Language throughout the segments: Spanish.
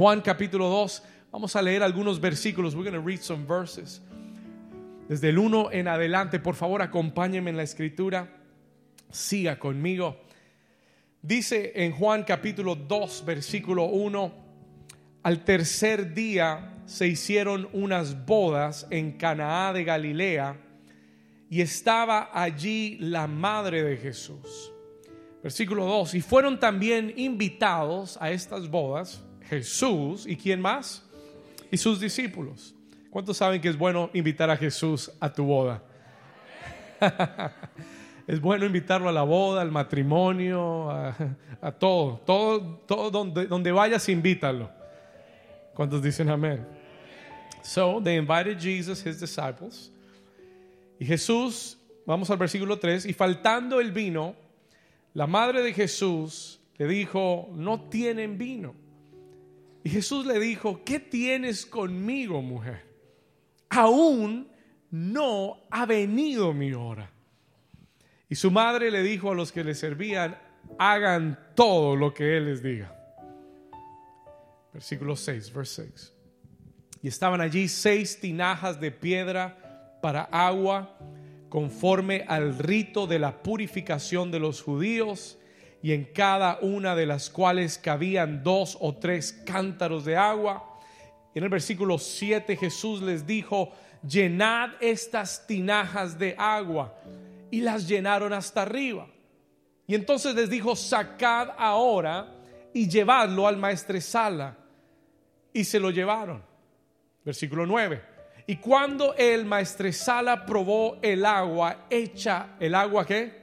Juan capítulo 2, vamos a leer algunos versículos. We're going to read some verses. Desde el 1 en adelante, por favor, acompáñenme en la escritura. Siga conmigo. Dice en Juan capítulo 2, versículo 1, al tercer día se hicieron unas bodas en Canaá de Galilea y estaba allí la madre de Jesús. Versículo 2, y fueron también invitados a estas bodas Jesús y quién más? Y sus discípulos. ¿Cuántos saben que es bueno invitar a Jesús a tu boda? es bueno invitarlo a la boda, al matrimonio, a, todo, todo, todo donde, donde vayas, invítalo. ¿Cuántos dicen amén? So they invited Jesus, his disciples. Y Jesús, vamos al versículo 3, y faltando el vino, la madre de Jesús le dijo, no tienen vino. Y Jesús le dijo, ¿qué tienes conmigo, mujer? Aún no ha venido mi hora. Y su madre le dijo a los que le servían, hagan todo lo que Él les diga. Versículo 6, verse 6. Y estaban allí seis tinajas de piedra para agua, conforme al rito de la purificación de los judíos, y en cada una de las cuales cabían dos o tres cántaros de agua. En el versículo 7 Jesús les dijo, llenad estas tinajas de agua y las llenaron hasta arriba. Y entonces les dijo, sacad ahora y llevadlo al maestresala. Y se lo llevaron. Versículo 9. Y cuando el maestresala probó el agua hecha, ¿el agua qué?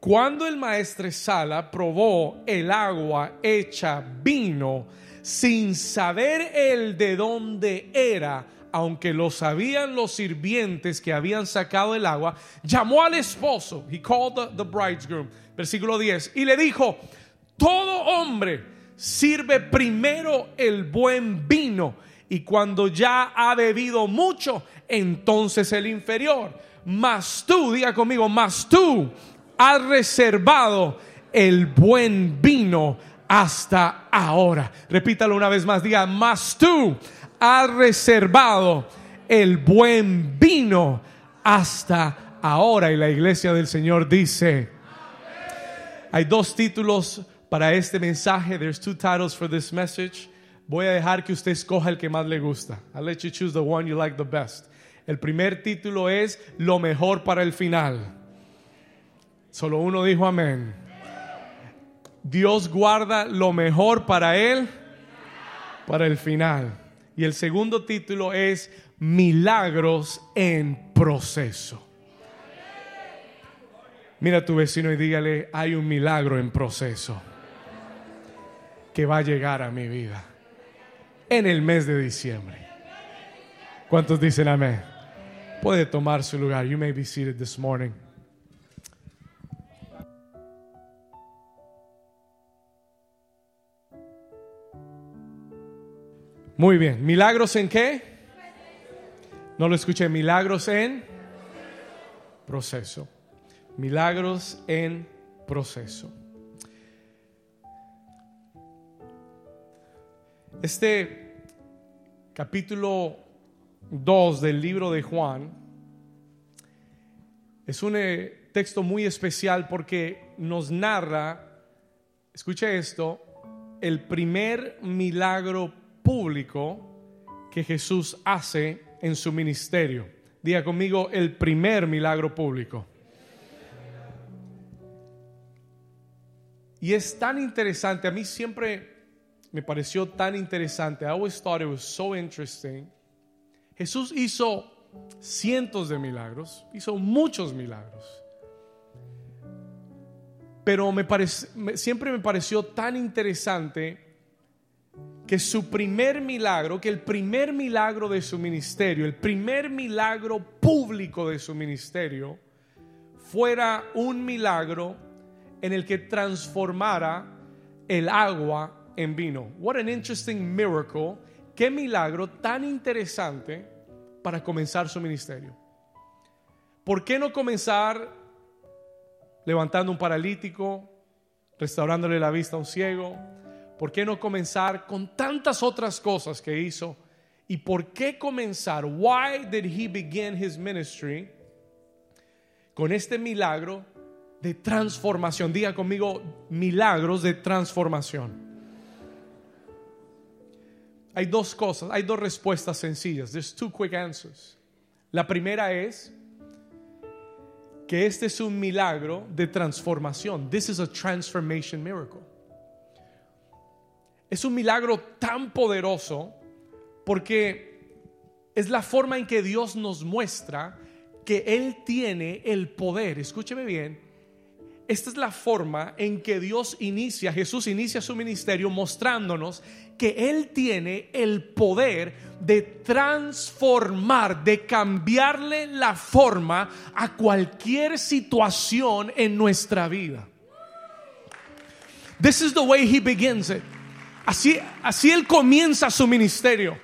Cuando el maestresala probó el agua hecha vino, sin saber el de dónde era, aunque lo sabían los sirvientes que habían sacado el agua, llamó al esposo, he called the, the bridegroom, versículo 10, y le dijo, todo hombre sirve primero el buen vino y cuando ya ha bebido mucho, entonces el inferior. Mas tú, diga conmigo, mas tú has reservado el buen vino hasta ahora. Repítalo una vez más, diga, mas tú has reservado el buen vino hasta ahora. Y la iglesia del Señor dice, hay dos títulos para este mensaje. There's two titles for this message. Voy a dejar que usted escoja el que más le gusta. I'll let you choose the one you like the best. El primer título es Lo mejor para el final. Solo uno dijo amén. Dios guarda lo mejor para él, para el final. Y el segundo título es Milagros en proceso. Mira a tu vecino y dígale, hay un milagro en proceso que va a llegar a mi vida en el mes de diciembre. ¿Cuántos dicen amén? Puede tomar su lugar. You may be seated this morning. Muy bien. ¿Milagros en qué? No lo escuché. Milagros en proceso. Milagros en proceso. Este capítulo 2 del libro de Juan es un eh, texto muy especial porque nos narra, escuche esto, el primer milagro público que Jesús hace en su ministerio. Diga conmigo el primer milagro público. Y es tan interesante, a mí siempre me pareció tan interesante. I always thought it was so interesting. Jesús hizo cientos de milagros, hizo muchos milagros. Pero me siempre me pareció tan interesante que su primer milagro, que el primer milagro de su ministerio, el primer milagro público de su ministerio, fuera un milagro en el que transformara el agua en vino. What an interesting miracle. Qué milagro tan interesante para comenzar su ministerio. ¿Por qué no comenzar levantando un paralítico, restaurándole la vista a un ciego? ¿Por qué no comenzar con tantas otras cosas que hizo? ¿Y por qué comenzar? Why did he begin his ministry con este milagro de transformación? Diga conmigo, milagros de transformación. Hay dos cosas, hay dos respuestas sencillas. There's two quick answers. La primera es que este es un milagro de transformación. This is a transformation miracle. Es un milagro tan poderoso porque es la forma en que Dios nos muestra que Él tiene el poder. Escúcheme bien. Esta es la forma en que Dios inicia, Jesús inicia su ministerio mostrándonos que Él tiene el poder de transformar, de cambiarle la forma a cualquier situación en nuestra vida. This is the way He begins it. Así, así Él comienza su ministerio,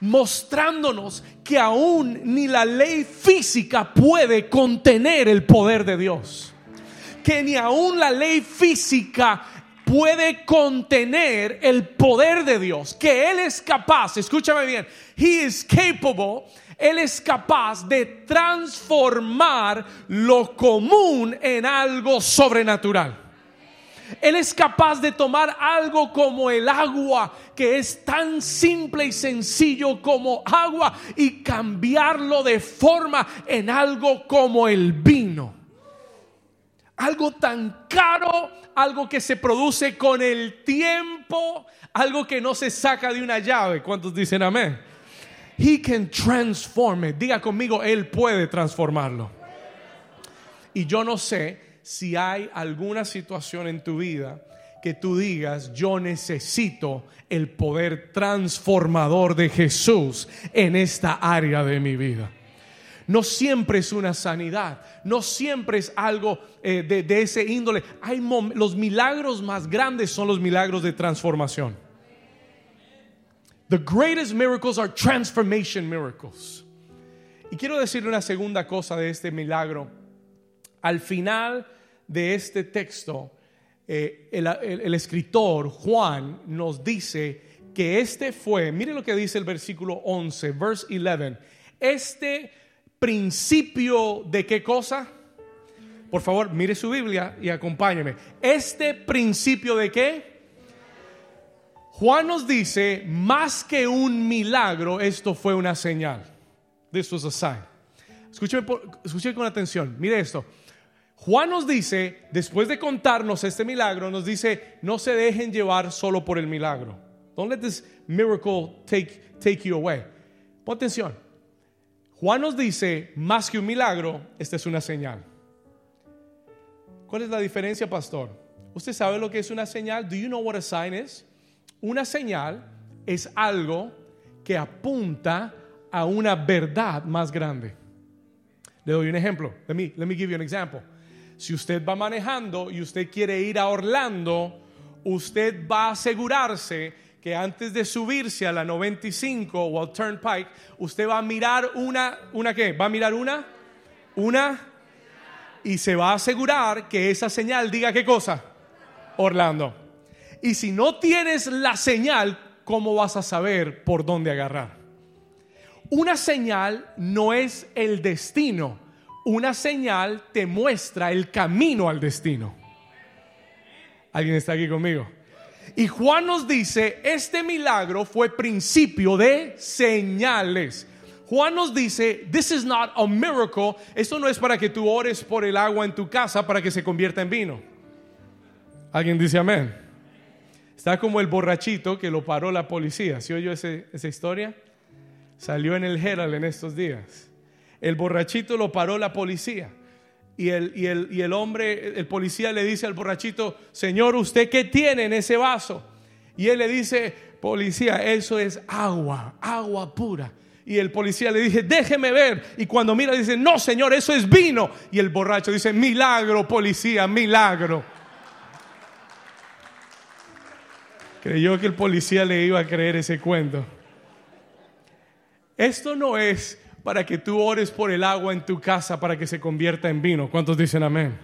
mostrándonos que aún ni la ley física puede contener el poder de Dios. Que ni aún la ley física puede contener el poder de Dios. Que Él es capaz, escúchame bien, He is capable él es capaz de transformar lo común en algo sobrenatural. Él es capaz de tomar algo como el agua, que es tan simple y sencillo como agua, y cambiarlo de forma en algo como el vino. Algo tan caro, algo que se produce con el tiempo, algo que no se saca de una llave. ¿Cuántos dicen amén? He can transform it. Diga conmigo, Él puede transformarlo. Y yo no sé si hay alguna situación en tu vida que tú digas, yo necesito el poder transformador de Jesús en esta área de mi vida. No siempre es una sanidad, no siempre es algo eh, de, ese índole. Hay los milagros más grandes son los milagros de transformación. The greatest miracles are transformation miracles. Y quiero decirle una segunda cosa de este milagro. Al final de este texto, eh, el, escritor Juan nos dice que este fue, mire lo que dice el versículo 11, verse 11, este principio de qué cosa? Por favor, mire su Biblia y acompáñeme. Este principio de qué? Juan nos dice, más que un milagro, esto fue una señal. This was a sign. Escúcheme, escúcheme con atención. Mire esto. Juan nos dice, después de contarnos este milagro, nos dice, no se dejen llevar solo por el milagro. Don't let this miracle take, take you away. Pon atención. Juan nos dice, más que un milagro, esta es una señal. ¿Cuál es la diferencia, pastor? ¿Usted sabe lo que es una señal? Do you know what a sign is? Una señal es algo que apunta a una verdad más grande. Le doy un ejemplo. Let me, let me give you an example. Si usted va manejando y usted quiere ir a Orlando, usted va a asegurarse que antes de subirse a la 95 o al Turnpike, usted va a mirar una, ¿una qué? ¿Va a mirar una? Una. Y se va a asegurar que esa señal diga qué cosa? Orlando. Y si no tienes la señal, ¿cómo vas a saber por dónde agarrar? Una señal no es el destino una señal te muestra el camino al destino. ¿Alguien está aquí conmigo? Y Juan nos dice, este milagro fue principio de señales. Juan nos dice, this is not a miracle. Esto no es para que tú ores por el agua en tu casa para que se convierta en vino. ¿Alguien dice amén? Está como el borrachito que lo paró la policía. ¿Sí oyó esa historia? Salió en el Herald en estos días. El borrachito lo paró la policía. Y el, y, el, y el, hombre, el policía le dice al borrachito, Señor, ¿usted qué tiene en ese vaso? Y él le dice, policía, eso es agua, agua pura. Y el policía le dice, déjeme ver. Y cuando mira, dice, no, señor, eso es vino. Y el borracho dice, milagro, policía, milagro. Creyó que el policía le iba a creer ese cuento. Esto no es para que tú ores por el agua en tu casa para que se convierta en vino. ¿Cuántos dicen amén?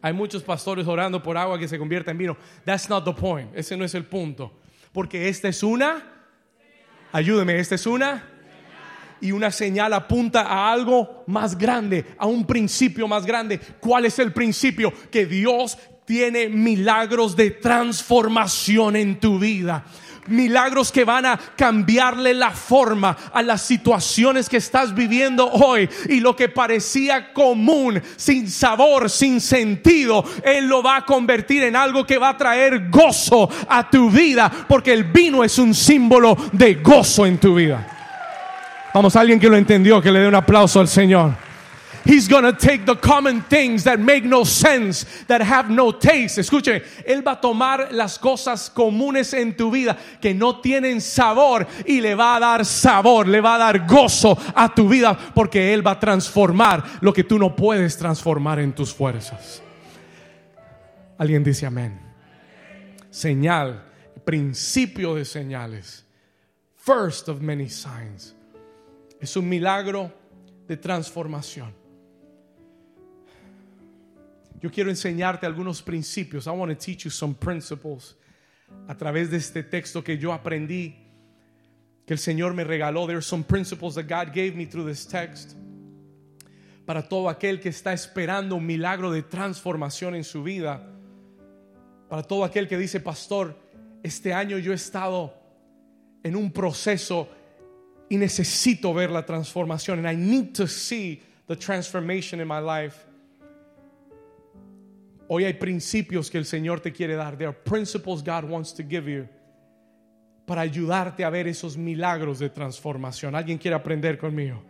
Hay muchos pastores orando por agua que se convierta en vino. That's not the point. Ese no es el punto. Porque esta es una, ayúdeme, esta es una y una señal apunta a algo más grande, a un principio más grande. ¿Cuál es el principio? Que Dios tiene milagros de transformación en tu vida milagros que van a cambiarle la forma a las situaciones que estás viviendo hoy. Y lo que parecía común, sin sabor, sin sentido, Él lo va a convertir en algo que va a traer gozo a tu vida, porque el vino es un símbolo de gozo en tu vida. Vamos, alguien que lo entendió, que le dé un aplauso al Señor. He's gonna take the common things that make no sense, that have no taste. Escuche, Él va a tomar las cosas comunes en tu vida que no tienen sabor y le va a dar sabor, le va a dar gozo a tu vida porque Él va a transformar lo que tú no puedes transformar en tus fuerzas. Alguien dice amén. Señal, principio de señales. First of many signs. Es un milagro de transformación. Yo quiero enseñarte algunos principios. I want to teach you some principles a través de este texto que yo aprendí, que el Señor me regaló. There are some principles that God gave me through this text. Para todo aquel que está esperando un milagro de transformación en su vida. Para todo aquel que dice, pastor, este año yo he estado en un proceso y necesito ver la transformación. And I need to see the transformation in my life. Hoy hay principios que el Señor te quiere dar. There are principles God wants to give you para ayudarte a ver esos milagros de transformación. ¿Alguien quiere aprender conmigo?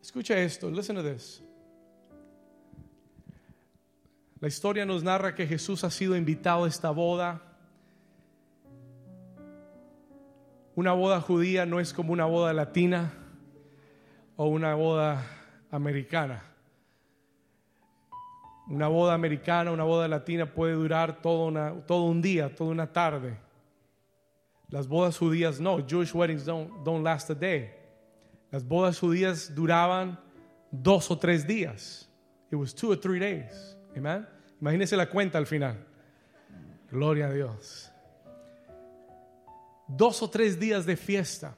Escucha esto, listen to this. La historia nos narra que Jesús ha sido invitado a esta boda. Una boda judía no es como una boda latina o una boda americana. Una boda americana, una boda latina puede durar todo, una, un día, toda una tarde. Las bodas judías no, Jewish weddings don't, don't last a day. Las bodas judías duraban dos o tres días. It was two or three days. Amen. Imagínese la cuenta al final. Gloria a Dios. Dos o tres días de fiesta.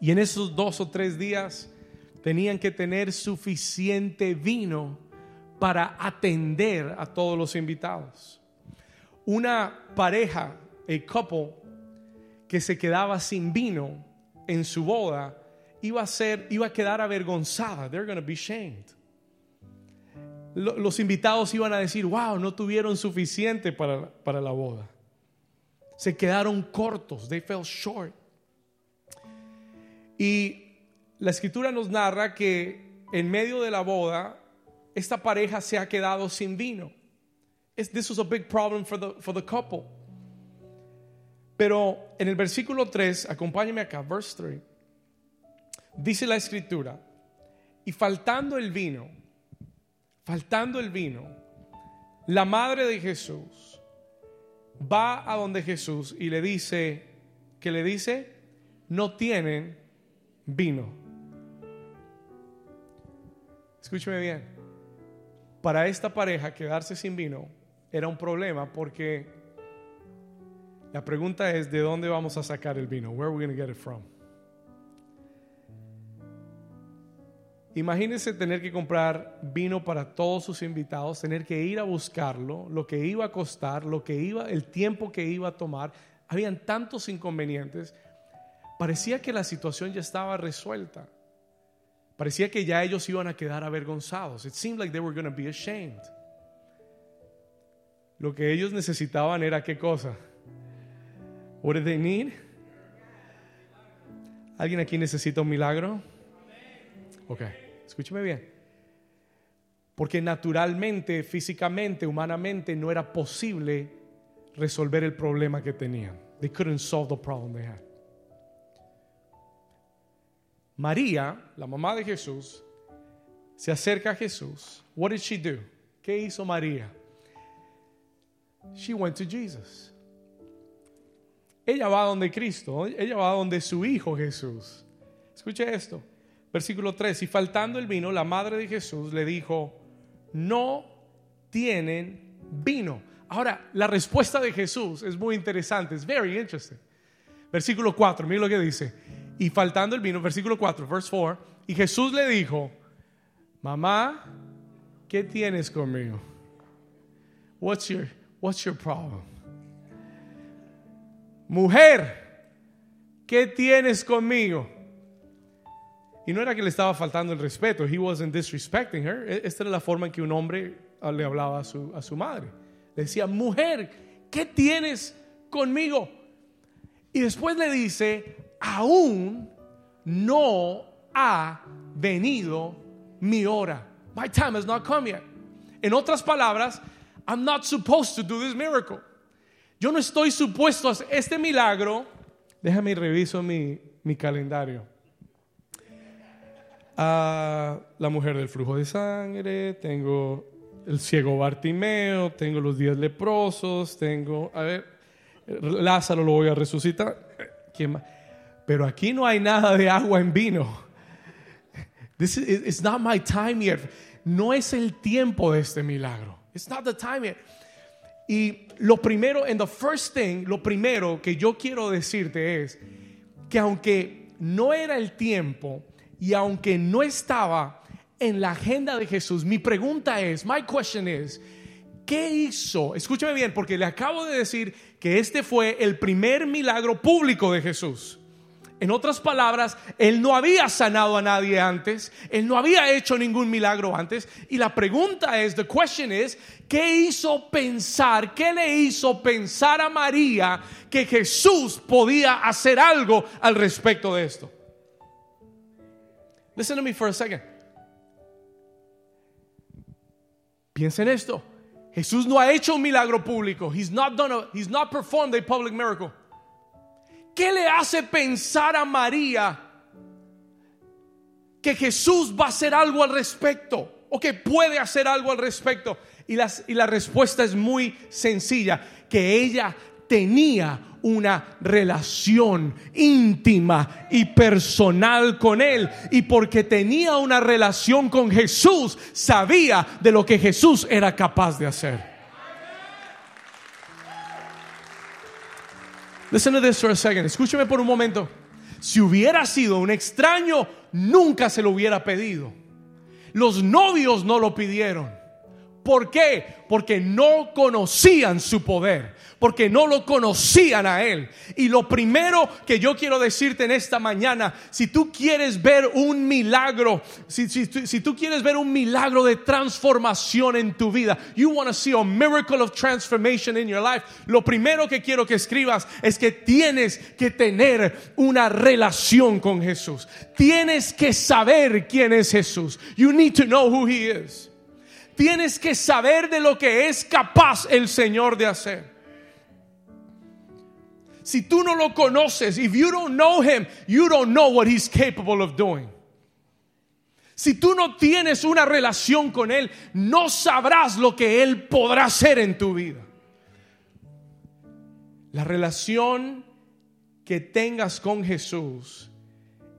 Y en esos dos o tres días tenían que tener suficiente vino para atender a todos los invitados. Una pareja, a couple, que se quedaba sin vino en su boda, iba a ser, iba a quedar avergonzada. They're going to be shamed. Los invitados iban a decir, wow, no tuvieron suficiente para, para la boda. Se quedaron cortos, they fell short. Y la escritura nos narra que en medio de la boda esta pareja se ha quedado sin vino. This was a big problem for the, for the couple. Pero en el versículo 3, acompáñame acá, verse 3, dice la escritura, y faltando el vino, faltando el vino, la madre de Jesús va a donde Jesús y le dice, que le dice, no tienen vino. Escúcheme bien para esta pareja quedarse sin vino era un problema porque la pregunta es de dónde vamos a sacar el vino? Where are we going to get it from? Imagínense tener que comprar vino para todos sus invitados, tener que ir a buscarlo, lo que iba a costar, lo que iba, el tiempo que iba a tomar. Habían tantos inconvenientes. Parecía que la situación ya estaba resuelta. Parecía que ya ellos iban a quedar avergonzados. It seemed like they were going to be ashamed. Lo que ellos necesitaban era qué cosa? What did they need? ¿Alguien aquí necesita un milagro? Ok, escúcheme bien. Porque naturalmente, físicamente, humanamente no era posible resolver el problema que tenían. They couldn't solve the problem they had. María, la mamá de Jesús, se acerca a Jesús. What did she do? ¿Qué hizo María? She went to Jesus. Ella va donde Cristo, ella va donde su hijo Jesús. Escuche esto. Versículo 3, y faltando el vino, la madre de Jesús le dijo, no tienen vino. Ahora, la respuesta de Jesús es muy interesante, es very interesting. Versículo 4, mira lo que dice. Y faltando el vino, versículo 4, verse 4, y Jesús le dijo, mamá, ¿qué tienes conmigo? What's your, what's your problem? Mujer, ¿qué tienes conmigo? Y no era que le estaba faltando el respeto, he wasn't disrespecting her. E, esta era la forma en que un hombre ah, le hablaba a su, a su madre. Le decía, mujer, ¿qué tienes conmigo? Y después le dice, aún no ha venido mi hora. My time has not come yet. En otras palabras, I'm not supposed to do this miracle. Yo no estoy supuesto a hacer este milagro. Déjame reviso mi, mi calendario a la mujer del flujo de sangre, tengo el ciego Bartimeo, tengo los días leprosos, tengo, a ver, Lázaro lo voy a resucitar. Pero aquí no hay nada de agua en vino. This is, it's not my time yet. No es el tiempo de este milagro. It's not the time yet. Y lo primero, and the first thing, lo primero que yo quiero decirte es que aunque no era el tiempo, y aunque no estaba en la agenda de Jesús, mi pregunta es, my question is, ¿qué hizo? Escúchame bien, porque le acabo de decir que este fue el primer milagro público de Jesús. En otras palabras, él no había sanado a nadie antes, él no había hecho ningún milagro antes. Y la pregunta es, the question is, ¿qué hizo pensar, qué le hizo pensar a María que Jesús podía hacer algo al respecto de esto? Listen to me for a second. Piensa en esto. Jesús no ha hecho un milagro público. He's not done a, he's not performed a public miracle. ¿Qué le hace pensar a María que Jesús va a hacer algo al respecto o que puede hacer algo al respecto? Y, y la respuesta es muy sencilla, que ella tenía una relación íntima y personal con Él. Y porque tenía una relación con Jesús, sabía de lo que Jesús era capaz de hacer. Listen to this for a second. Escúcheme por un momento. Si hubiera sido un extraño, nunca se lo hubiera pedido. Los novios no lo pidieron. ¿Por qué? Porque no conocían su poder porque no lo conocían a Él. Y lo primero que yo quiero decirte en esta mañana, si tú quieres ver un milagro, si, tú quieres ver un milagro de transformación en tu vida, you want to see a miracle of transformation in your life, lo primero que quiero que escribas es que tienes que tener una relación con Jesús. Tienes que saber quién es Jesús. You need to know who he is. Tienes que saber de lo que es capaz el Señor de hacer. Si tú no lo conoces, if you don't know him, you don't know what he's capable of doing. Si tú no tienes una relación con Él, no sabrás lo que Él podrá hacer en tu vida. La relación que tengas con Jesús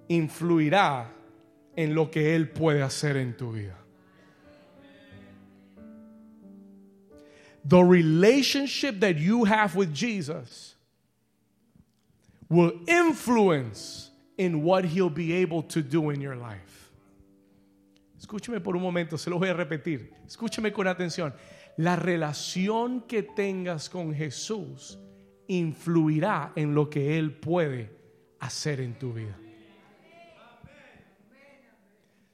influirá en lo que Él puede hacer en tu vida. The relationship that you have with Jesus will influence in what he'll be able to do in your life. Escúcheme por un momento, se lo voy a repetir. Escúcheme con atención. La relación que tengas con Jesús influirá en lo que Él puede hacer en tu vida.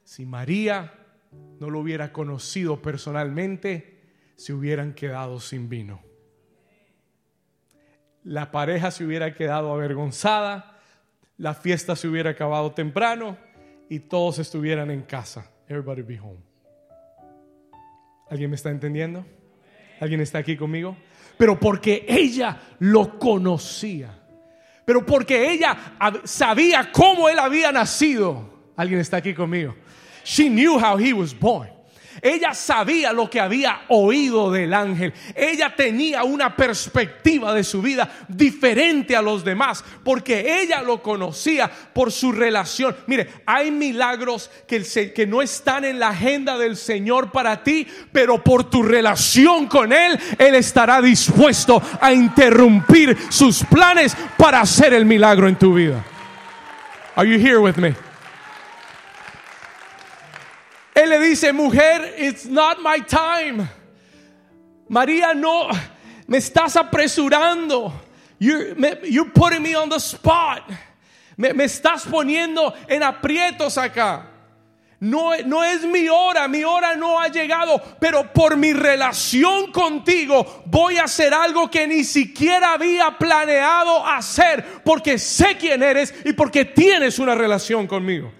Si María no lo hubiera conocido personalmente, se hubieran quedado sin vino la pareja se hubiera quedado avergonzada, la fiesta se hubiera acabado temprano y todos estuvieran en casa. Everybody be home. ¿Alguien me está entendiendo? ¿Alguien está aquí conmigo? Pero porque ella lo conocía. Pero porque ella sabía cómo él había nacido. ¿Alguien está aquí conmigo? She knew how he was born. Ella sabía lo que había oído del ángel. Ella tenía una perspectiva de su vida diferente a los demás porque ella lo conocía por su relación. Mire, hay milagros que, que no están en la agenda del Señor para ti, pero por tu relación con Él, Él estará dispuesto a interrumpir sus planes para hacer el milagro en tu vida. Are you here with me? Él le dice, mujer, it's not my time. María, no, me estás apresurando. You're, putting me on the spot. Me, me, estás poniendo en aprietos acá. No, no es mi hora, mi hora no ha llegado, pero por mi relación contigo voy a hacer algo que ni siquiera había planeado hacer, porque sé quién eres y porque tienes una relación conmigo.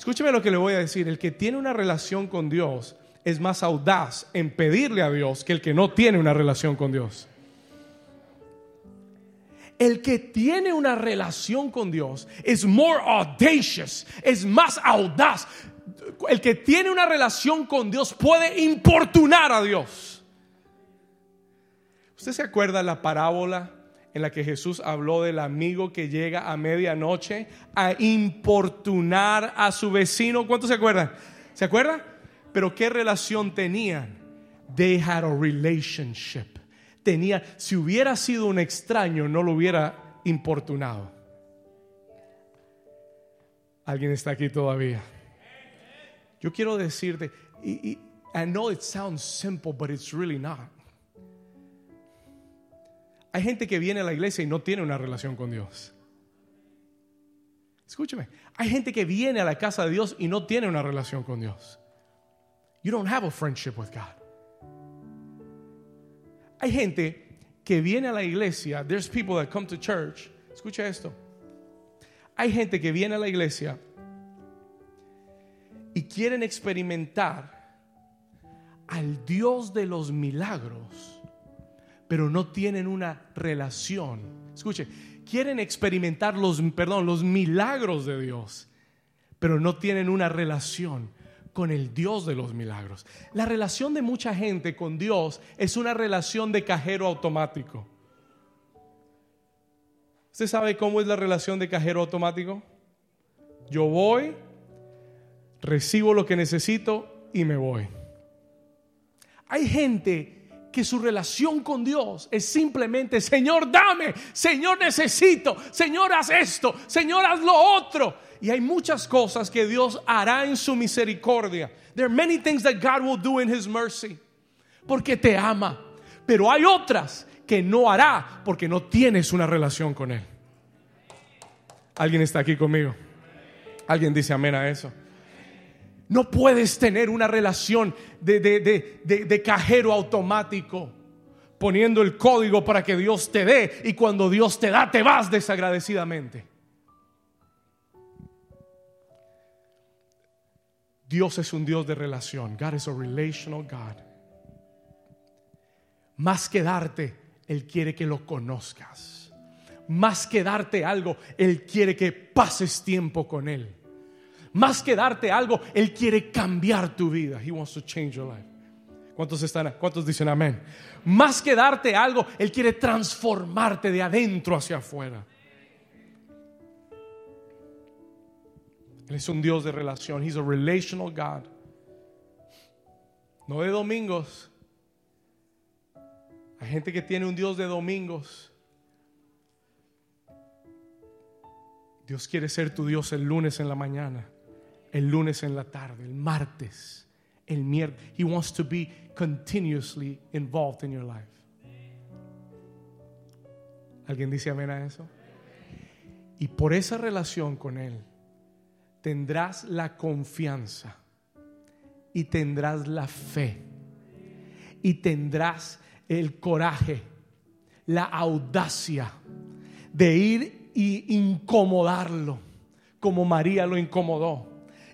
Escúcheme lo que le voy a decir. El que tiene una relación con Dios es más audaz en pedirle a Dios que el que no tiene una relación con Dios. El que tiene una relación con Dios es more audacious, es más audaz. El que tiene una relación con Dios puede importunar a Dios. ¿Usted se acuerda la parábola en la que Jesús habló del amigo que llega a medianoche a importunar a su vecino. ¿Cuántos se acuerdan? ¿Se acuerdan? Pero ¿qué relación tenían? They had a relationship. Tenía, si hubiera sido un extraño, no lo hubiera importunado. ¿Alguien está aquí todavía? Yo quiero decirte, I know it sounds simple, but it's really not. Hay gente que viene a la iglesia y no tiene una relación con Dios. Escúcheme, hay gente que viene a la casa de Dios y no tiene una relación con Dios. You don't have a friendship with God. Hay gente que viene a la iglesia, there's people that come to church. Escucha esto. Hay gente que viene a la iglesia y quieren experimentar al Dios de los milagros pero no tienen una relación. Escuche, quieren experimentar los, perdón, los milagros de Dios, pero no tienen una relación con el Dios de los milagros. La relación de mucha gente con Dios es una relación de cajero automático. ¿Usted sabe cómo es la relación de cajero automático? Yo voy, recibo lo que necesito y me voy. Hay gente que su relación con Dios es simplemente, Señor, dame, Señor, necesito, Señor, haz esto, Señor, haz lo otro. Y hay muchas cosas que Dios hará en su misericordia. There are many things that God will do in his mercy. Porque te ama. Pero hay otras que no hará porque no tienes una relación con él. ¿Alguien está aquí conmigo? ¿Alguien dice amén a eso? No puedes tener una relación de, cajero automático poniendo el código para que Dios te dé y cuando Dios te da te vas desagradecidamente. Dios es un Dios de relación. God is a relational God. Más que darte, Él quiere que lo conozcas. Más que darte algo, Él quiere que pases tiempo con Él. Más que darte algo, Él quiere cambiar tu vida. He wants to change your life. ¿Cuántos, están, ¿Cuántos dicen amén? Más que darte algo, Él quiere transformarte de adentro hacia afuera. Él es un Dios de relación. He's a relational God. No de domingos. Hay gente que tiene un Dios de domingos. Dios quiere ser tu Dios el lunes en la mañana el lunes en la tarde, el martes, el miércoles. He wants to be continuously involved in your life. ¿Alguien dice amén a eso? Y por esa relación con Él tendrás la confianza y tendrás la fe y tendrás el coraje, la audacia de ir y incomodarlo como María lo incomodó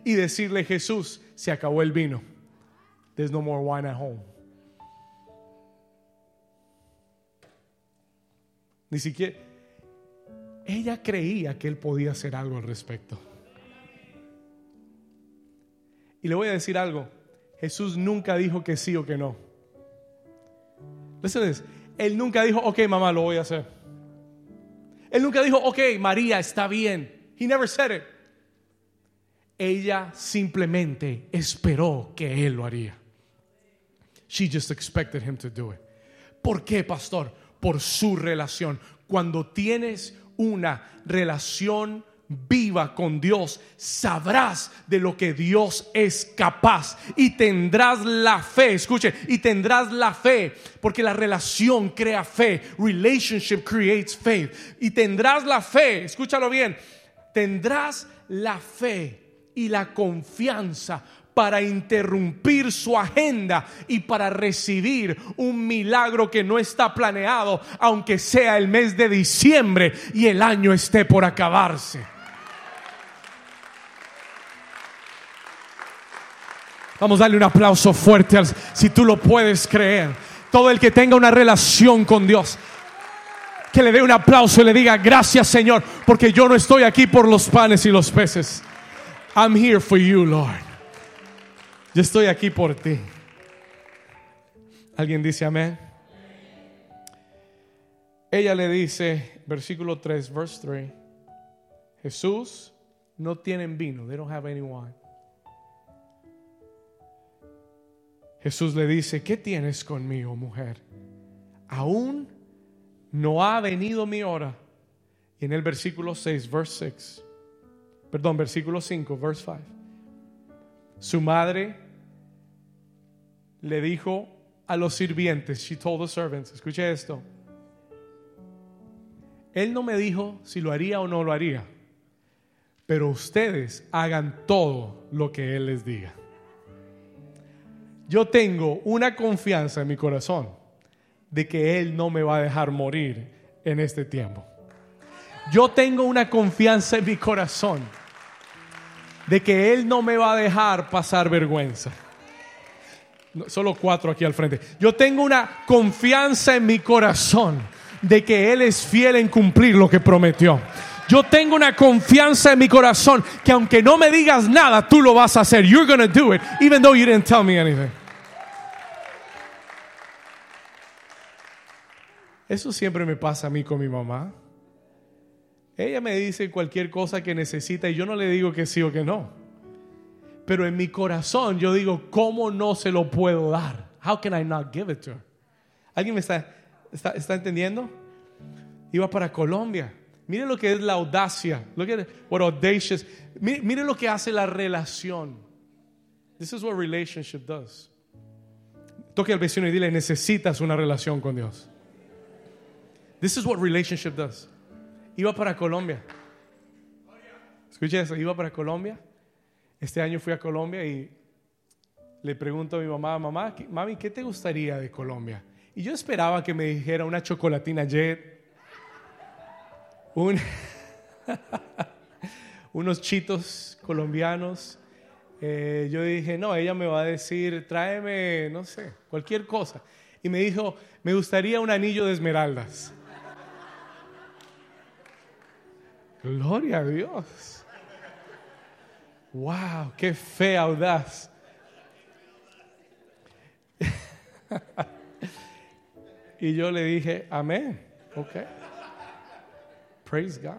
y decirle, Jesús, se acabó el vino. There's no more wine at home. Ni siquiera ella creía que él podía hacer algo al respecto. Y le voy a decir algo, Jesús nunca dijo que sí o que no. Listen. Él nunca dijo, ok, mamá, lo voy a hacer. Él nunca dijo, ok, María, está bien. He never said it. Ella simplemente esperó que él lo haría. She just expected him to do it. ¿Por qué, pastor? Por su relación. Cuando tienes una relación viva con Dios, sabrás de lo que Dios es capaz y tendrás la fe, escuche, y tendrás la fe, porque la relación crea fe, relationship creates faith, y tendrás la fe, escúchalo bien, tendrás la fe y la confianza para interrumpir su agenda y para recibir un milagro que no está planeado, aunque sea el mes de diciembre y el año esté por acabarse. Vamos a darle un aplauso fuerte si tú lo puedes creer. Todo el que tenga una relación con Dios, que le dé un aplauso y le diga gracias Señor, porque yo no estoy aquí por los panes y los peces. I'm here for you, Lord. Yo estoy aquí por ti. ¿Alguien dice amén? Ella le dice, versículo 3, verse 3, Jesús, no tienen vino, they don't have any wine. Jesús le dice, ¿qué tienes conmigo, mujer? Aún no ha venido mi hora. Y en el versículo 6, verse 6, perdón, versículo 5, verse 5, su madre le dijo a los sirvientes, she told the servants, escuche esto, él no me dijo si lo haría o no lo haría, pero ustedes hagan todo lo que él les diga. Yo tengo una confianza en mi corazón de que Él no me va a dejar morir en este tiempo. Yo tengo una confianza en mi corazón de que Él no me va a dejar pasar vergüenza. solo cuatro aquí al frente. Yo tengo una confianza en mi corazón de que Él es fiel en cumplir lo que prometió. Yo tengo una confianza en mi corazón que aunque no me digas nada, tú lo vas a hacer. You're going to do it, even though you didn't tell me anything. Eso siempre me pasa a mí con mi mamá. Ella me dice cualquier cosa que necesita y yo no le digo que sí o que no. Pero en mi corazón yo digo, ¿cómo no se lo puedo dar? How can I not give it to her? ¿Alguien me está, está, entendiendo? Iba para Colombia Mire lo que es la audacia. Look at what audacious. Mire, mire, lo que hace la relación. This is what relationship does. Toque al vecino y dile, necesitas una relación con Dios. This is what relationship does. Iba para Colombia. Escuche eso, iba para Colombia. Este año fui a Colombia y le pregunto a mi mamá, mamá, mami, ¿qué te gustaría de Colombia? Y yo esperaba que me dijera una chocolatina Jet unos chitos colombianos. Eh, yo dije, no, ella me va a decir, tráeme, no sé, cualquier cosa. Y me dijo, me gustaría un anillo de esmeraldas. Gloria a Dios. Wow, qué fe audaz. y yo le dije, amén. Ok. Praise God.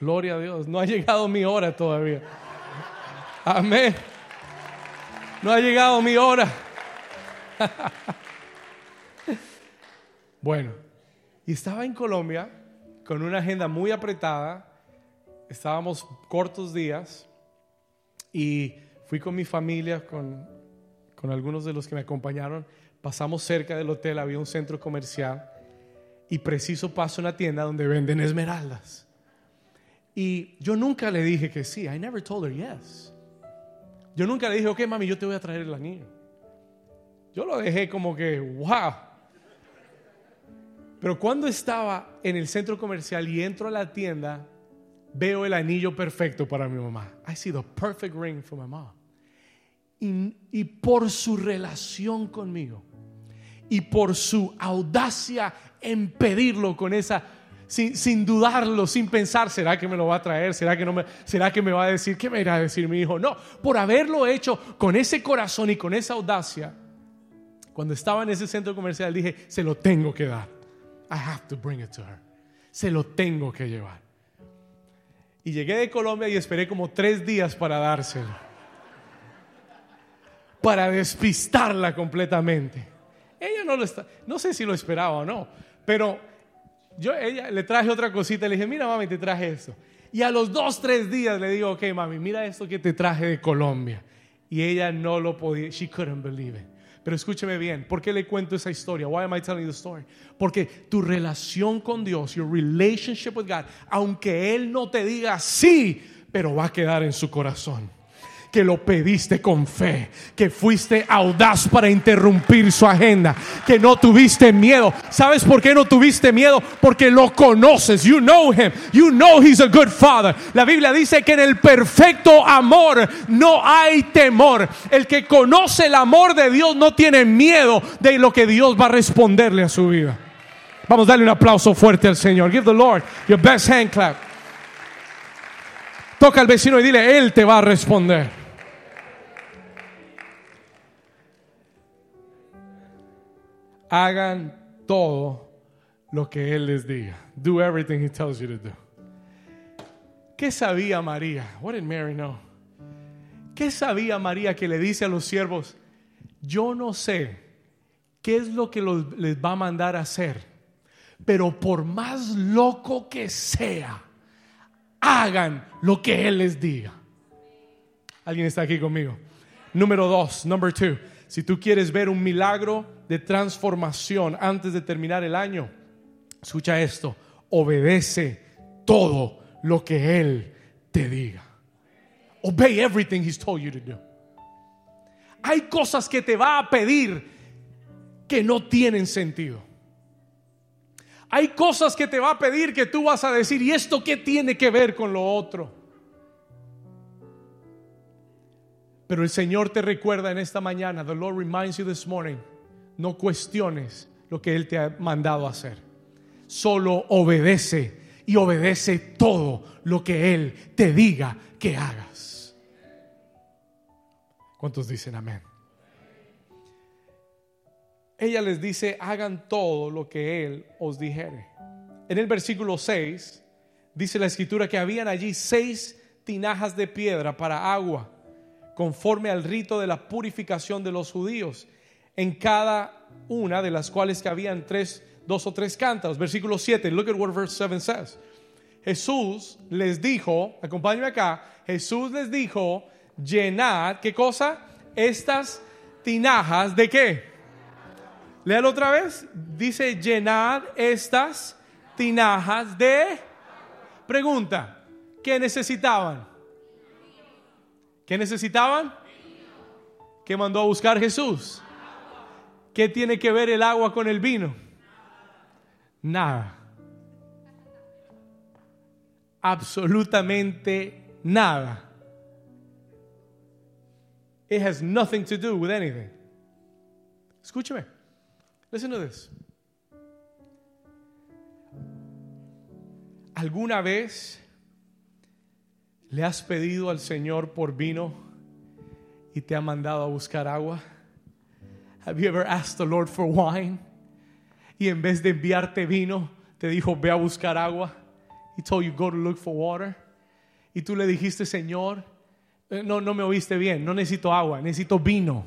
Gloria a Dios. No ha llegado mi hora todavía. Amén. No ha llegado mi hora. bueno, y estaba en Colombia con una agenda muy apretada. Estábamos cortos días y fui con mi familia, con, con algunos de los que me acompañaron. Pasamos cerca del hotel, había un centro comercial y preciso paso una tienda donde venden esmeraldas. Y yo nunca le dije que sí. I never told her yes. Yo nunca le dije, ok, mami, yo te voy a traer el anillo. Yo lo dejé como que, wow. Pero cuando estaba en el centro comercial y entro a la tienda, veo el anillo perfecto para mi mamá. I see the perfect ring for my mom. Y, por su relación conmigo y por su audacia en pedirlo con esa sin, sin, dudarlo, sin pensar, ¿será que me lo va a traer? ¿Será que, no me, ¿Será que me va a decir? ¿Qué me irá a decir mi hijo? No, por haberlo hecho con ese corazón y con esa audacia, cuando estaba en ese centro comercial dije, se lo tengo que dar. I have to bring it to her. Se lo tengo que llevar. Y llegué de Colombia y esperé como tres días para dárselo. Para despistarla completamente. Ella no lo está, no sé si lo esperaba o no, pero yo ella le traje otra cosita, le dije, mira mami, te traje esto. Y a los dos, tres días le digo, ok mami, mira esto que te traje de Colombia. Y ella no lo podía, she couldn't believe it. Pero escúcheme bien, ¿por qué le cuento esa historia? Why am I telling the story? Porque tu relación con Dios, your relationship with God, aunque Él no te diga sí, pero va a quedar en su corazón que lo pediste con fe, que fuiste audaz para interrumpir su agenda, que no tuviste miedo. ¿Sabes por qué no tuviste miedo? Porque lo conoces. You know him. You know he's a good father. La Biblia dice que en el perfecto amor no hay temor. El que conoce el amor de Dios no tiene miedo de lo que Dios va a responderle a su vida. Vamos a darle un aplauso fuerte al Señor. Give the Lord your best hand clap. Toca al vecino y dile, Él te va a responder. Hagan todo lo que Él les diga. Do everything He tells you to do. ¿Qué sabía María? What did Mary know? ¿Qué sabía María que le dice a los siervos? Yo no sé qué es lo que les va a mandar a hacer, pero por más loco que sea, hagan lo que Él les diga. ¿Alguien está aquí conmigo? Número dos, number two. Si tú quieres ver un milagro de transformación antes de terminar el año, escucha esto, obedece todo lo que Él te diga. Obey everything He's told you to do. Hay cosas que te va a pedir que no tienen sentido. Hay cosas que te va a pedir que tú vas a decir, ¿y esto qué tiene que ver con lo otro? Pero el Señor te recuerda en esta mañana, the Lord reminds you this morning, no cuestiones lo que Él te ha mandado hacer. Solo obedece y obedece todo lo que Él te diga que hagas. ¿Cuántos dicen amén? Ella les dice, hagan todo lo que Él os dijere. En el versículo 6 dice la escritura que habían allí seis tinajas de piedra para agua conforme al rito de la purificación de los judíos, en cada una de las cuales que habían tres, dos o tres cántaros. Versículo 7, look at what verse 7 says. Jesús les dijo, acompáñame acá, Jesús les dijo, llenad, ¿qué cosa? Estas tinajas de qué? Léalo otra vez. Dice, llenad estas tinajas de... Pregunta, ¿qué necesitaban? ¿Qué necesitaban? ¿Qué mandó a buscar Jesús? ¿Qué tiene que ver el agua con el vino? Nada. Absolutamente nada. It has nothing to do with anything. Escúcheme. Listen to this. ¿Alguna vez ¿Le has pedido al Señor por vino y te ha mandado a buscar agua? Have you ever asked the Lord for wine? Y en vez de enviarte vino, te dijo, ve a buscar agua. He told you, go to look for water. Y tú le dijiste, Señor, eh, no, no me oíste bien, no necesito agua, necesito vino.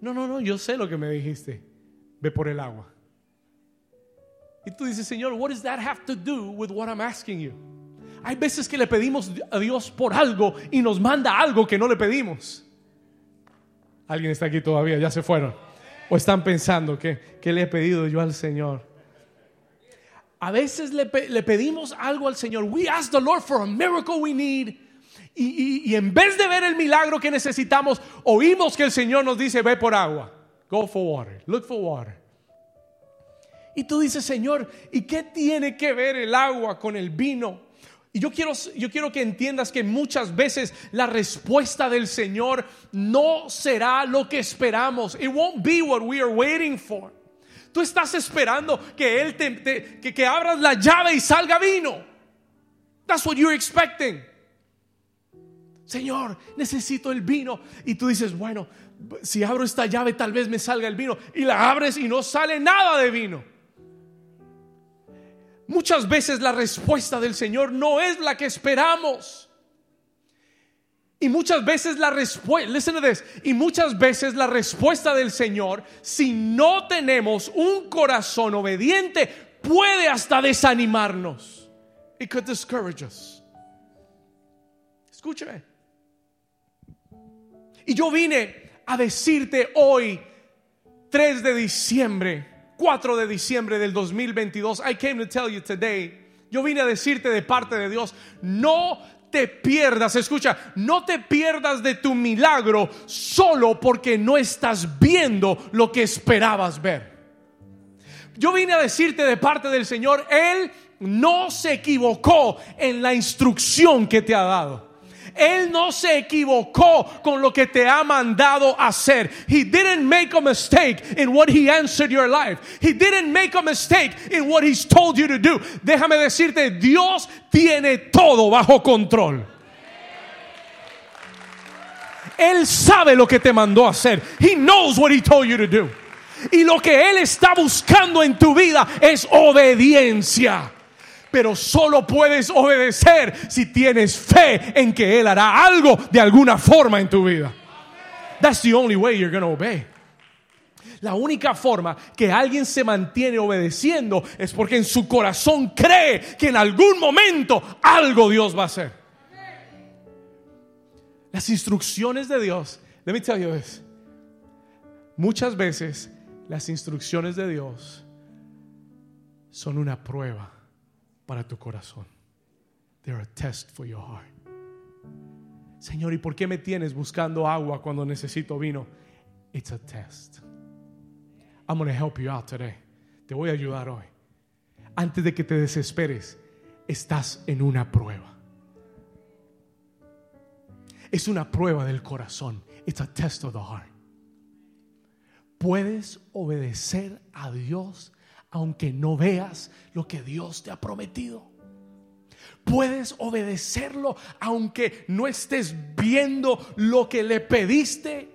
No, no, no, yo sé lo que me dijiste. Ve por el agua. Y tú dices, Señor, what does that have to do with what I'm asking you? Hay veces que le pedimos a Dios por algo y nos manda algo que no le pedimos. ¿Alguien está aquí todavía? ¿Ya se fueron? ¿O están pensando que, le he pedido yo al Señor? A veces le, pedimos algo al Señor. We ask the Lord for a miracle we need. Y, y, en vez de ver el milagro que necesitamos, oímos que el Señor nos dice, ve por agua. Go for water. Look for water. Y tú dices, Señor, ¿y qué tiene que ver el agua con el vino? Y yo quiero, yo quiero que entiendas que muchas veces la respuesta del Señor no será lo que esperamos. It won't be what we are waiting for. Tú estás esperando que Él te, te- que, que abras la llave y salga vino. That's what you're expecting. Señor, necesito el vino. Y tú dices, bueno, si abro esta llave tal vez me salga el vino. Y la abres y no sale nada de vino. Muchas veces la respuesta del Señor no es la que esperamos. Y muchas veces la respuesta, y muchas veces la respuesta del Señor, si no tenemos un corazón obediente, puede hasta desanimarnos. It could discourage us. Escúchame. Y yo vine a decirte hoy, 3 de diciembre, 4 de diciembre del 2022, I came to tell you today, yo vine a decirte de parte de Dios, no te pierdas, escucha, no te pierdas de tu milagro solo porque no estás viendo lo que esperabas ver. Yo vine a decirte de parte del Señor, Él no se equivocó en la instrucción que te ha dado. Él no se equivocó con lo que te ha mandado hacer. He didn't make a mistake in what he answered your life. He didn't make a mistake in what he's told you to do. Déjame decirte, Dios tiene todo bajo control. Él sabe lo que te mandó hacer. He knows what he told you to do. Y lo que Él está buscando en tu vida es obediencia. Pero solo puedes obedecer si tienes fe en que Él hará algo de alguna forma en tu vida. That's the only way you're going to obey. La única forma que alguien se mantiene obedeciendo es porque en su corazón cree que en algún momento algo Dios va a hacer. Las instrucciones de Dios, let me tell you this. Muchas veces las instrucciones de Dios son una prueba para tu corazón. They're a test for your heart. Señor, ¿y por qué me tienes buscando agua cuando necesito vino? It's a test. I'm going to help you out today. Te voy a ayudar hoy. Antes de que te desesperes, estás en una prueba. Es una prueba del corazón. It's a test of the heart. Puedes obedecer a Dios aunque no veas lo que Dios te ha prometido. Puedes obedecerlo aunque no estés viendo lo que le pediste.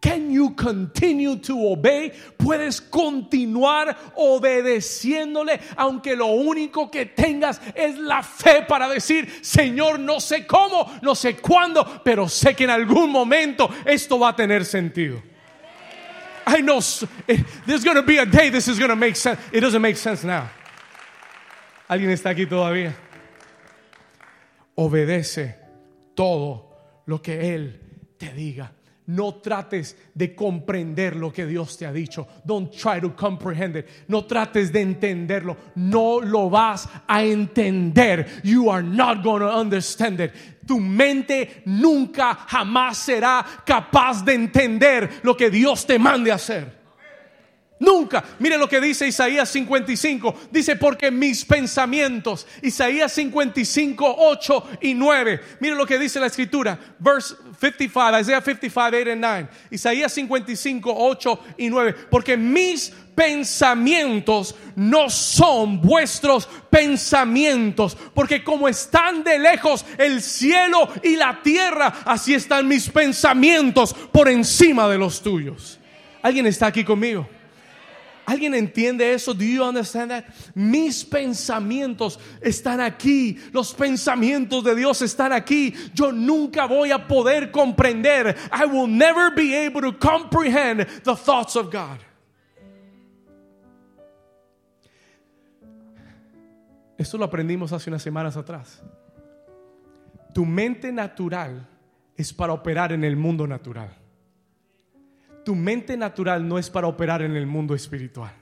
Can you continue to obey? Puedes continuar obedeciéndole, aunque lo único que tengas es la fe para decir, Señor, no sé cómo, no sé cuándo, pero sé que en algún momento esto va a tener sentido. I know there's going to be a day this is going to make sense. It doesn't make sense now. ¿Alguien está aquí todavía? Obedece todo lo que Él te diga. No trates de comprender lo que Dios te ha dicho. Don't try to comprehend it. No trates de entenderlo. No lo vas a entender. You are not going to understand it. Tu mente nunca jamás será capaz de entender lo que Dios te mande hacer. Nunca. Mire lo que dice Isaías 55. Dice, porque mis pensamientos, Isaías 55, 8 y 9. Mire lo que dice la escritura. Verse 55, Isaiah 55, 8 and 9. Isaías 55, 8 y 9. Porque mis pensamientos no son vuestros pensamientos. Porque como están de lejos el cielo y la tierra, así están mis pensamientos por encima de los tuyos. ¿Alguien está aquí conmigo? ¿Alguien entiende eso? Do you understand that? Mis pensamientos están aquí. Los pensamientos de Dios están aquí. Yo nunca voy a poder comprender. I will never be able to comprehend the thoughts of God. Esto lo aprendimos hace unas semanas atrás. Tu mente natural es para operar en el mundo natural. Tu mente natural no es para operar en el mundo espiritual.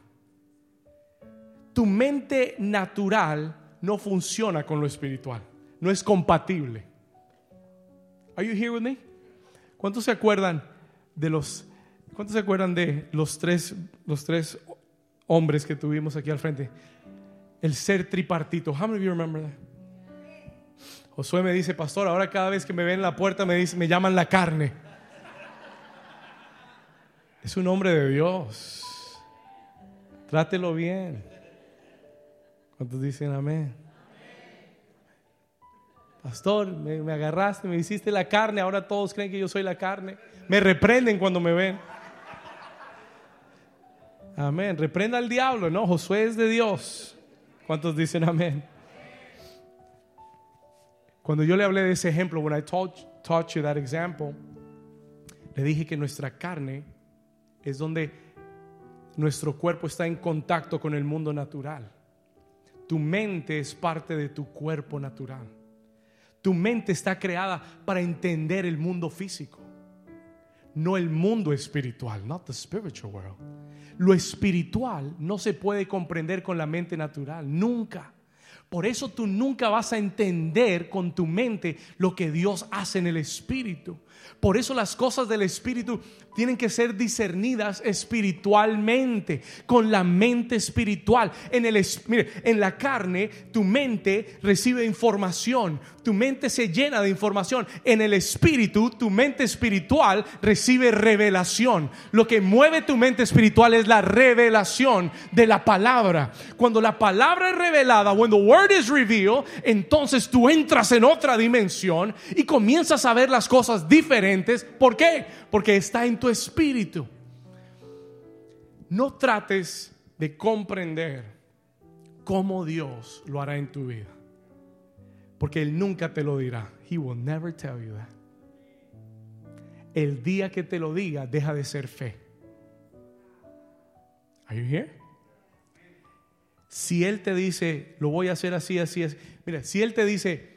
Tu mente natural no funciona con lo espiritual. No es compatible. Are you here with me? ¿Cuántos se acuerdan de los cuántos se acuerdan de los tres los tres hombres que tuvimos aquí al frente? El ser tripartito. How many of you remember that? Josué me dice, "Pastor, ahora cada vez que me ven en la puerta me dice, me llaman la carne." Es un hombre de Dios. Trátelo bien. ¿Cuántos dicen amén? Pastor, me, agarraste, me hiciste la carne, ahora todos creen que yo soy la carne. Me reprenden cuando me ven. Amén. Reprenda al diablo, ¿no? Josué es de Dios. ¿Cuántos dicen amén? Cuando yo le hablé de ese ejemplo, when I taught, taught you that example, le dije que nuestra carne es donde nuestro cuerpo está en contacto con el mundo natural. Tu mente es parte de tu cuerpo natural. Tu mente está creada para entender el mundo físico, no el mundo espiritual, not the spiritual world. Lo espiritual no se puede comprender con la mente natural, nunca. Por eso tú nunca vas a entender con tu mente lo que Dios hace en el Espíritu. Por eso las cosas del Espíritu tienen que ser discernidas espiritualmente, con la mente espiritual. En, el, mire, en la carne, tu mente recibe información, tu mente se llena de información. En el Espíritu, tu mente espiritual recibe revelación. Lo que mueve tu mente espiritual es la revelación de la palabra. Cuando la palabra es revelada, the word is revealed, entonces tú entras en otra dimensión y comienzas a ver las cosas diferentes. ¿Por qué? Porque está en tu espíritu. No trates de comprender cómo Dios lo hará en tu vida. Porque Él nunca te lo dirá. He will never tell you that. El día que te lo diga, deja de ser fe. Are you here? Si Él te dice, lo voy a hacer así, así, así. Mira, si Él te dice,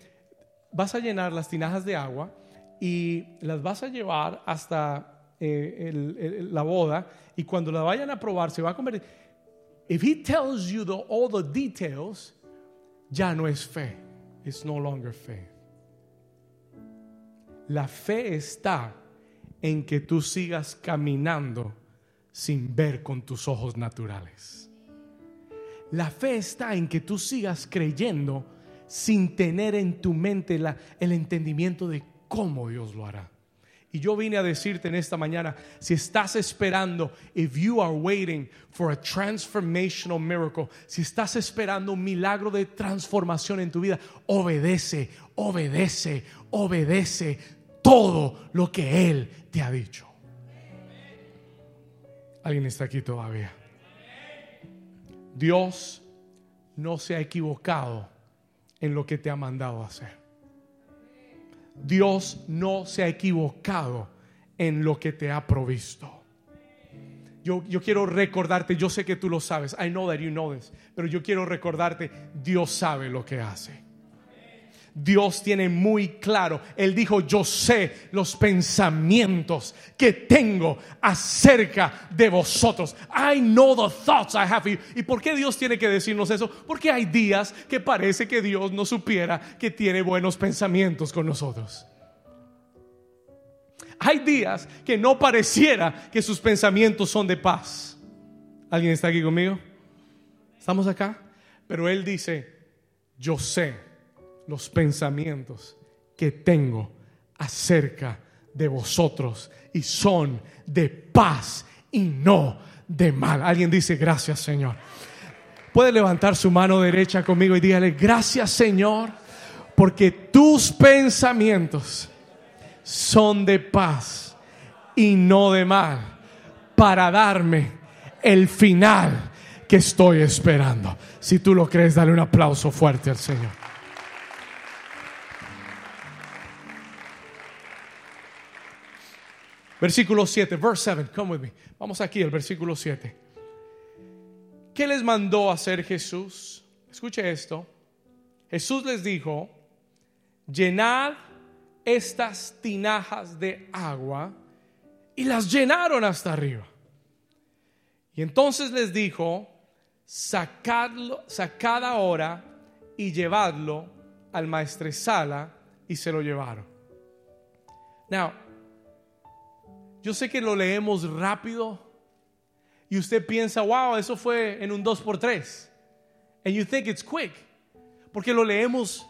vas a llenar las tinajas de agua y las vas a llevar hasta eh, la boda y cuando la vayan a probar se va a convertir. If he tells you all the details, ya no es fe. It's no longer fe. La fe está en que tú sigas caminando sin ver con tus ojos naturales. La fe está en que tú sigas creyendo sin tener en tu mente el entendimiento de cómo Dios lo hará. Y yo vine a decirte en esta mañana, si estás esperando, if you are waiting for a transformational miracle, si estás esperando un milagro de transformación en tu vida, obedece, obedece, obedece todo lo que Él te ha dicho. ¿Alguien está aquí todavía? Dios no se ha equivocado en lo que te ha mandado hacer. Dios no se ha equivocado en lo que te ha provisto. Yo, yo, quiero recordarte, yo sé que tú lo sabes, I know that you know this, pero yo quiero recordarte, Dios sabe lo que hace. Dios tiene muy claro. Él dijo, yo sé los pensamientos que tengo acerca de vosotros. I know the thoughts I have for you. ¿Y por qué Dios tiene que decirnos eso? Porque hay días que parece que Dios no supiera que tiene buenos pensamientos con nosotros. Hay días que no pareciera que sus pensamientos son de paz. ¿Alguien está aquí conmigo? ¿Estamos acá? Pero Él dice, yo sé los pensamientos que tengo acerca de vosotros y son de paz y no de mal. Alguien dice gracias Señor. Puede levantar su mano derecha conmigo y dígale gracias Señor porque tus pensamientos son de paz y no de mal para darme el final que estoy esperando. Si tú lo crees, dale un aplauso fuerte al Señor. Versículo 7, verse 7, come with me. Vamos aquí, el versículo 7. ¿Qué les mandó hacer Jesús? Escuche esto. Jesús les dijo, llenad estas tinajas de agua y las llenaron hasta arriba. Y entonces les dijo, sacadlo, sacad ahora y llevadlo al maestresala y se lo llevaron. Now, yo sé que lo leemos rápido y usted piensa, wow, eso fue en un 2 por 3 And you think it's quick. Porque lo leemos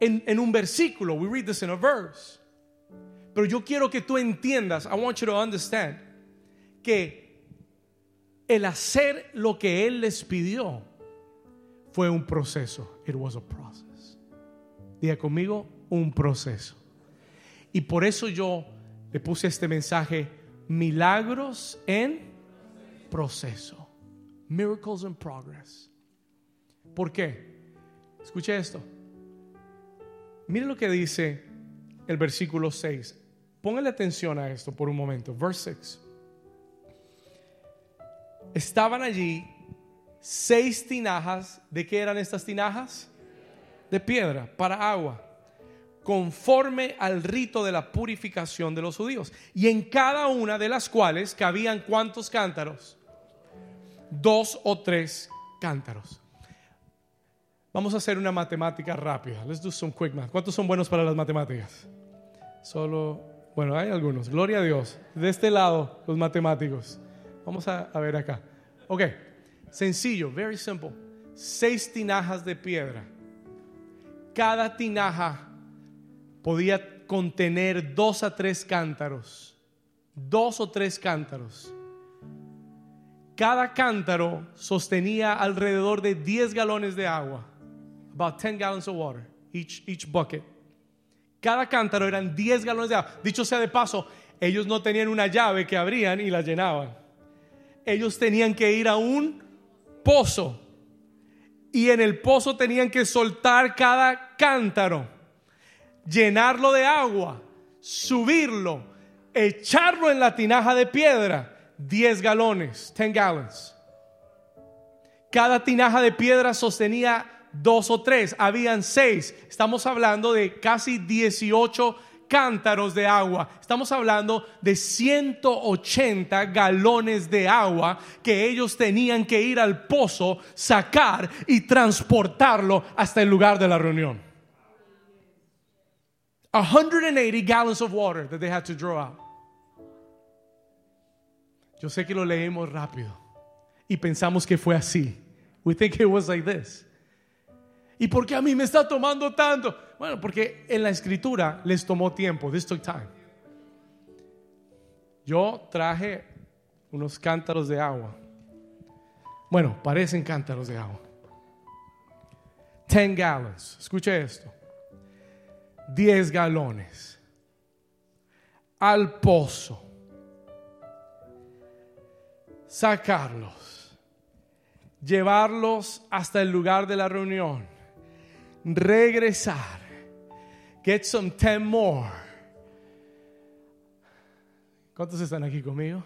en, en un versículo. We read this in a verse. Pero yo quiero que tú entiendas, I want you to understand, que el hacer lo que Él les pidió fue un proceso. It was a process. Diga conmigo, un proceso. Y por eso yo le puse este mensaje, milagros en proceso. Miracles in progress. ¿Por qué? Escuche esto. Mire lo que dice el versículo 6. Póngale atención a esto por un momento. Verse 6. Estaban allí seis tinajas. ¿De qué eran estas tinajas? De piedra, para agua. Conforme al rito de la purificación de los judíos. Y en cada una de las cuales cabían cuántos cántaros? Dos o tres cántaros. Vamos a hacer una matemática rápida. Let's do some quick math. ¿Cuántos son buenos para las matemáticas? Solo, bueno, hay algunos. Gloria a Dios. De este lado, los matemáticos. Vamos a, a ver acá. Ok, sencillo, very simple. Seis tinajas de piedra. Cada tinaja podía contener dos a tres cántaros. Dos o tres cántaros. Cada cántaro sostenía alrededor de 10 galones de agua about 10 gallons of water, each, each bucket. Cada cántaro eran 10 galones de agua. Dicho sea de paso, ellos no tenían una llave que abrían y la llenaban. Ellos tenían que ir a un pozo. Y en el pozo tenían que soltar cada cántaro, llenarlo de agua, subirlo, echarlo en la tinaja de piedra. 10 galones, 10 gallons. Cada tinaja de piedra sostenía dos o tres, habían seis. Estamos hablando de casi 18 cántaros de agua. Estamos hablando de 180 galones de agua que ellos tenían que ir al pozo, sacar y transportarlo hasta el lugar de la reunión. 180 gallons of water that they had to draw out. Yo sé que lo leímos rápido y pensamos que fue así. We think it was like this. ¿Y por qué a mí me está tomando tanto? Bueno, porque en la escritura les tomó tiempo. This took time. Yo traje unos cántaros de agua. Bueno, parecen cántaros de agua. 10 gallons. Escuche esto. 10 galones. Al pozo. Sacarlos. Llevarlos hasta el lugar de la reunión regresar. Get some ten more. ¿Cuántos están aquí conmigo?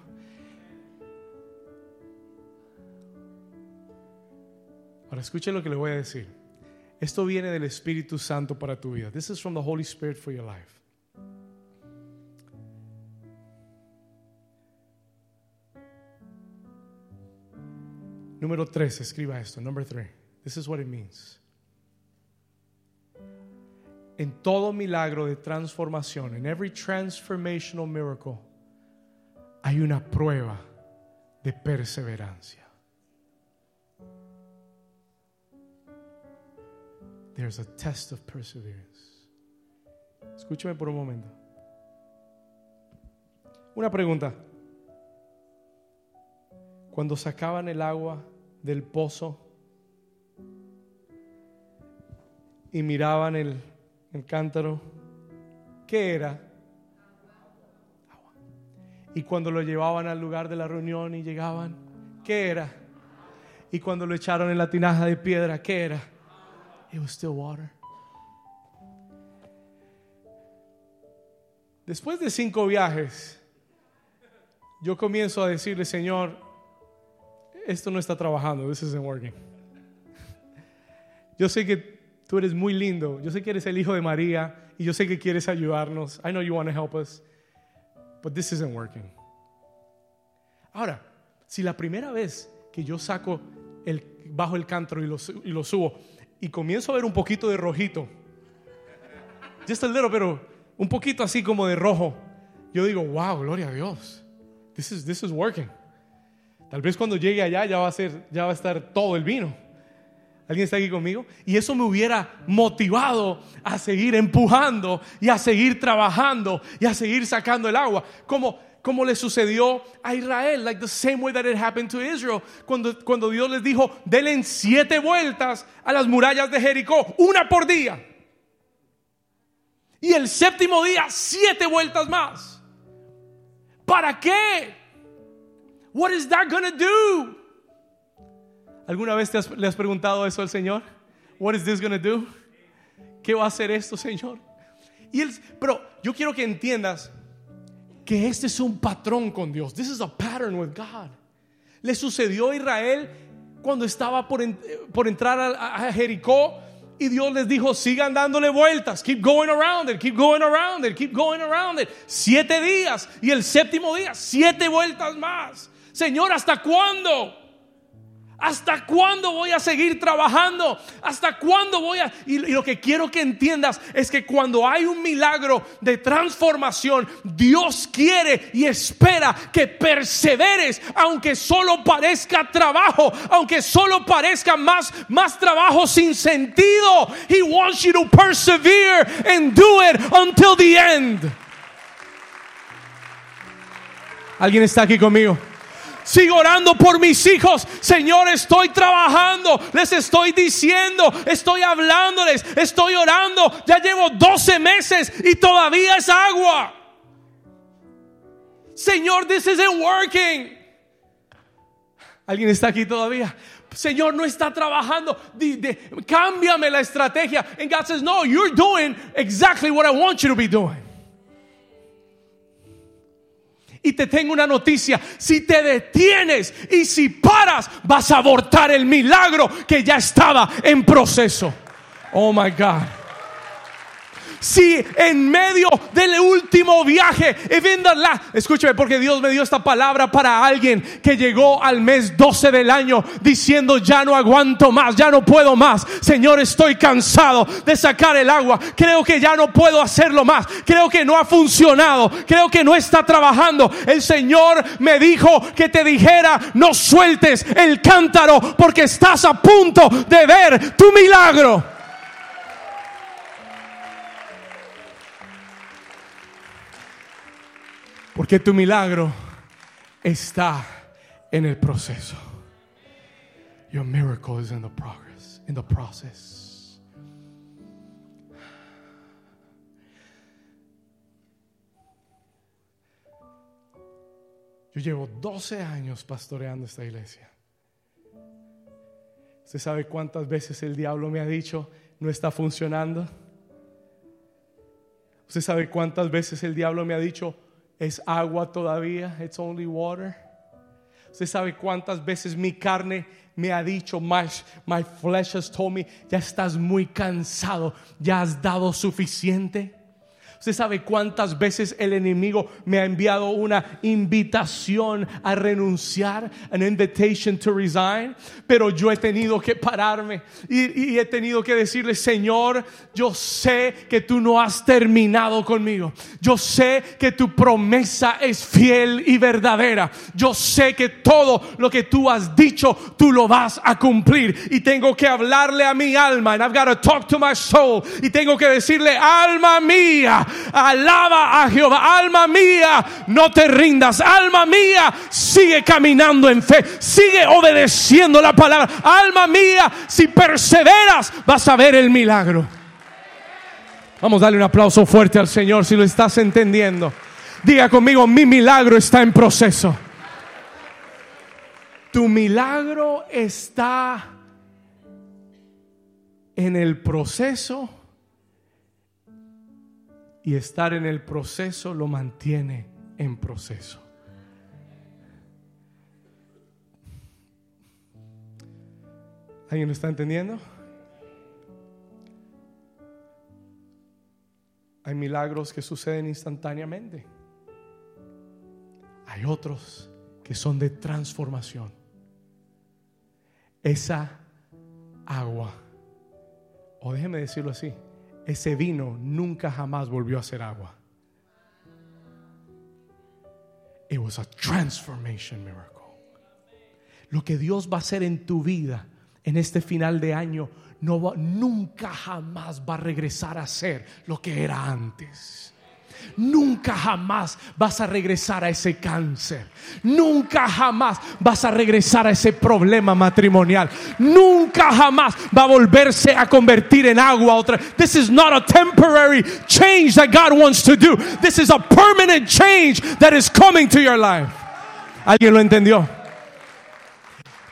Ahora escuche lo que le voy a decir. Esto viene del Espíritu Santo para tu vida. This is from the Holy Spirit for your life. Número tres, escriba esto. Number three. This is what it means en todo milagro de transformación, en every transformational miracle, hay una prueba de perseverancia. There's a test of perseverance. Escúcheme por un momento. Una pregunta. Cuando sacaban el agua del pozo y miraban el cántaro, ¿qué era? Y cuando lo llevaban al lugar de la reunión y llegaban, ¿qué era? Y cuando lo echaron en la tinaja de piedra, ¿qué era? It was still water. Después de cinco viajes, yo comienzo a decirle, Señor, esto no está trabajando, this isn't working. Yo sé que tú eres muy lindo. Yo sé que eres el hijo de María y yo sé que quieres ayudarnos. I know you want to help us, but this isn't working. Ahora, si la primera vez que yo saco el, bajo el cántaro y lo, y lo subo y comienzo a ver un poquito de rojito, just a little, pero un poquito así como de rojo, yo digo, wow, gloria a Dios. This is, this is working. Tal vez cuando llegue allá ya va a ser, ya va a estar todo el vino. ¿Alguien está aquí conmigo? Y eso me hubiera motivado a seguir empujando y a seguir trabajando y a seguir sacando el agua. Como como le sucedió a Israel, like the same way that it happened to Israel, cuando, cuando Dios les dijo, denle siete vueltas a las murallas de Jericó, una por día. Y el séptimo día, siete vueltas más. ¿Para qué? What is that gonna do? ¿Alguna vez te has, le has preguntado eso al Señor? What is this gonna do? ¿Qué va a hacer esto, Señor? Y él, pero yo quiero que entiendas que este es un patrón con Dios. This is a pattern with God. Le sucedió a Israel cuando estaba por, por entrar a, a Jericó y Dios les dijo, sigan dándole vueltas, keep going around it, keep going around it, keep going around it. Siete días y el séptimo día, siete vueltas más. Señor, ¿hasta cuándo? ¿Hasta cuándo voy a seguir trabajando? ¿Hasta cuándo voy a...? Y, lo que quiero que entiendas es que cuando hay un milagro de transformación, Dios quiere y espera que perseveres, aunque solo parezca trabajo, aunque solo parezca más, más trabajo sin sentido. He wants you to persevere and do it until the end. ¿Alguien está aquí conmigo? Sigo orando por mis hijos. Señor, estoy trabajando. Les estoy diciendo. Estoy hablándoles. Estoy orando. Ya llevo 12 meses y todavía es agua. Señor, this isn't working. ¿Alguien está aquí todavía? Señor, no está trabajando. cámbiame la estrategia. And God says, No, you're doing exactly what I want you to be doing. Y te tengo una noticia, si te detienes y si paras, vas a abortar el milagro que ya estaba en proceso. Oh my God si en medio del último viaje, la, escúcheme, porque Dios me dio esta palabra para alguien que llegó al mes 12 del año diciendo, ya no aguanto más, ya no puedo más. Señor, estoy cansado de sacar el agua. Creo que ya no puedo hacerlo más. Creo que no ha funcionado. Creo que no está trabajando. El Señor me dijo que te dijera, no sueltes el cántaro porque estás a punto de ver tu milagro. Porque tu milagro está en el proceso. Your miracle is in the progress, in the process. Yo llevo 12 años pastoreando esta iglesia. ¿Usted sabe cuántas veces el diablo me ha dicho, no está funcionando? ¿Usted sabe cuántas veces el diablo me ha dicho, es agua todavía, it's only water. Usted sabe cuántas veces mi carne me ha dicho, my, my flesh has told me, ya estás muy cansado, ya has dado suficiente. Usted sabe cuántas veces el enemigo me ha enviado una invitación a renunciar, an invitation to resign, pero yo he tenido que pararme y, y, he tenido que decirle, Señor, yo sé que tú no has terminado conmigo. Yo sé que tu promesa es fiel y verdadera. Yo sé que todo lo que tú has dicho, tú lo vas a cumplir. Y tengo que hablarle a mi alma, and I've got to talk to my soul. Y tengo que decirle, alma mía, Alaba a Jehová. Alma mía, no te rindas. Alma mía, sigue caminando en fe. Sigue obedeciendo la palabra. Alma mía, si perseveras, vas a ver el milagro. Vamos a darle un aplauso fuerte al Señor si lo estás entendiendo. Diga conmigo, mi milagro está en proceso. Tu milagro está en el proceso y estar en el proceso lo mantiene en proceso. ¿Alguien lo está entendiendo? Hay milagros que suceden instantáneamente. Hay otros que son de transformación. Esa agua, o déjeme decirlo así, ese vino nunca jamás volvió a ser agua. It was a transformation miracle. Lo que Dios va a hacer en tu vida en este final de año no nunca jamás va a regresar a ser lo que era antes. Nunca jamás vas a regresar a ese cáncer. Nunca jamás vas a regresar a ese problema matrimonial. Nunca jamás va a volverse a convertir en agua otra. This is not a temporary change that God wants to do. This is a permanent change that is coming to your life. ¿Alguien lo entendió?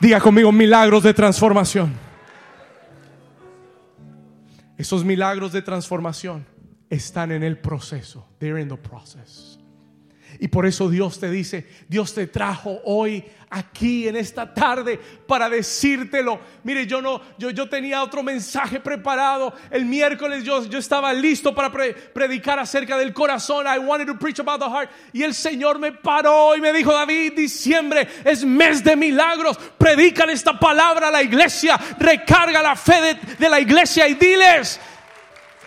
Diga conmigo milagros de transformación. Esos milagros de transformación están en el proceso. They're in the process. Y por eso Dios te dice, Dios te trajo hoy aquí en esta tarde para decírtelo. Mire, yo no, yo, yo tenía otro mensaje preparado. El miércoles yo, yo estaba listo para predicar acerca del corazón. I wanted to preach about the heart. Y el Señor me paró y me dijo, David, diciembre es mes de milagros. Predícale esta palabra a la iglesia. Recarga la fe de, de la iglesia y diles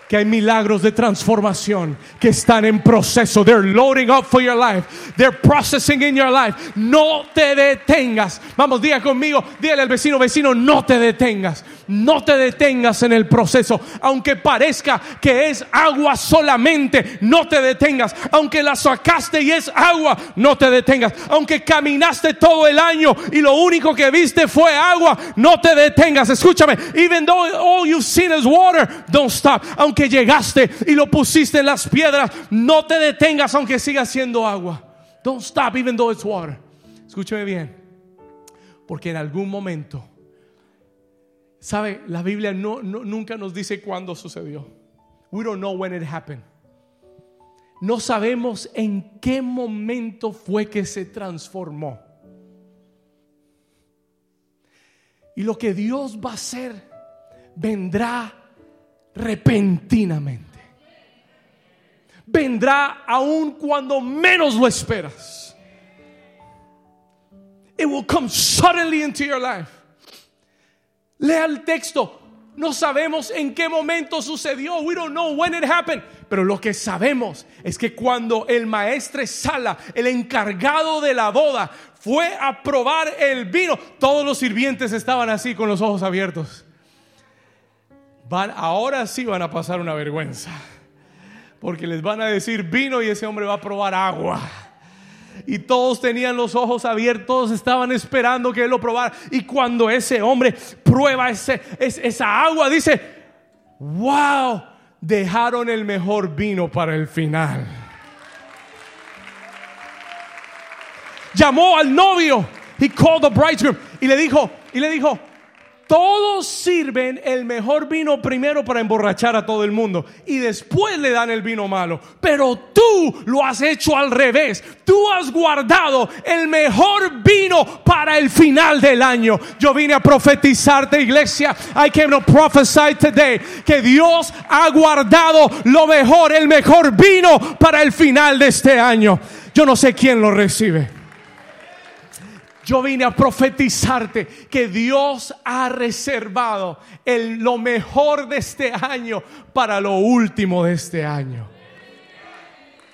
que hay milagros de transformación que están en proceso. They're loading up for your life. They're processing in your life. No te detengas. Vamos, diga conmigo, dígale al vecino, vecino, no te detengas. No te detengas en el proceso. Aunque parezca que es agua solamente, no te detengas. Aunque la sacaste y es agua, no te detengas. Aunque caminaste todo el año y lo único que viste fue agua, no te detengas. Escúchame, even though all you've seen is water, don't stop. Llegaste y lo pusiste en las piedras, no te detengas aunque siga siendo agua. Don't stop even though it's water. Escúchame bien. Porque en algún momento Sabe, la Biblia no, nunca nos dice cuándo sucedió. We don't know when it happened. No sabemos en qué momento fue que se transformó. Y lo que Dios va a hacer vendrá repentinamente. Vendrá aún cuando menos lo esperas. It will come suddenly into your life. Lea el texto. No sabemos en qué momento sucedió. We don't know when it happened. Pero lo que sabemos es que cuando el maestre Sala, el encargado de la boda, fue a probar el vino, todos los sirvientes estaban así con los ojos abiertos. Van, ahora sí van a pasar una vergüenza. Porque les van a decir vino y ese hombre va a probar agua y todos tenían los ojos abiertos, estaban esperando que él lo probara. Y cuando ese hombre prueba ese, esa agua, dice, wow, dejaron el mejor vino para el final. Llamó al novio, he called the bridegroom y le dijo, y le dijo, todos sirven el mejor vino primero para emborrachar a todo el mundo y después le dan el vino malo. Pero tú lo has hecho al revés. Tú has guardado el mejor vino para el final del año. Yo vine a profetizarte, iglesia. I came to prophesy today que Dios ha guardado lo mejor, el mejor vino para el final de este año. Yo no sé quién lo recibe. Yo vine a profetizarte que Dios ha reservado el, lo mejor de este año para lo último de este año.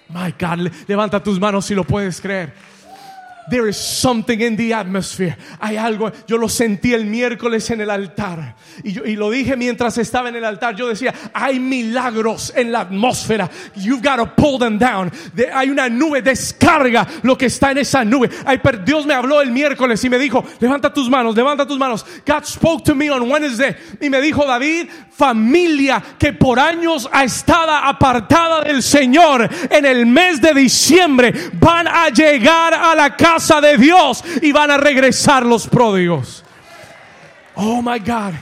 My God, levanta tus manos si lo puedes creer. There is something in the atmosphere. Hay algo, yo lo sentí el miércoles en el altar. Y, yo, y lo dije mientras estaba en el altar. Yo decía, hay milagros en la atmósfera. You've got to pull them down. Hay una nube, descarga lo que está en esa nube. Ay, pero Dios me habló el miércoles y me dijo, levanta tus manos, levanta tus manos. God spoke to me on Wednesday. Y me dijo, David, familia que por años ha estado apartada del Señor, en el mes de diciembre van a llegar a la casa de Dios y van a regresar los pródigos. Oh my God.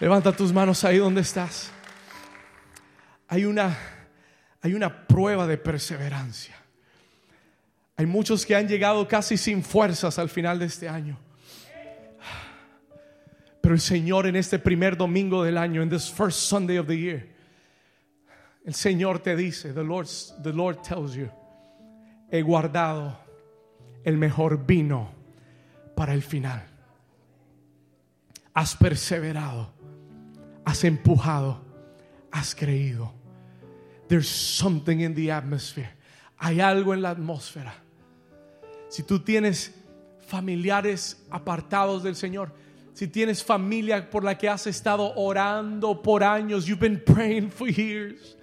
Levanta tus manos ahí donde estás. Hay una, hay una prueba de perseverancia. Hay muchos que han llegado casi sin fuerzas al final de este año. Pero el Señor en este primer domingo del año, en this first Sunday of the year, el Señor te dice, the Lord, the Lord tells you, he guardado el mejor vino para el final. Has perseverado, has empujado, has creído. There's something in the atmosphere. Hay algo en la atmósfera. Si tú tienes familiares apartados del Señor, Si tienes familia por la que has estado orando por años, you've been praying for years.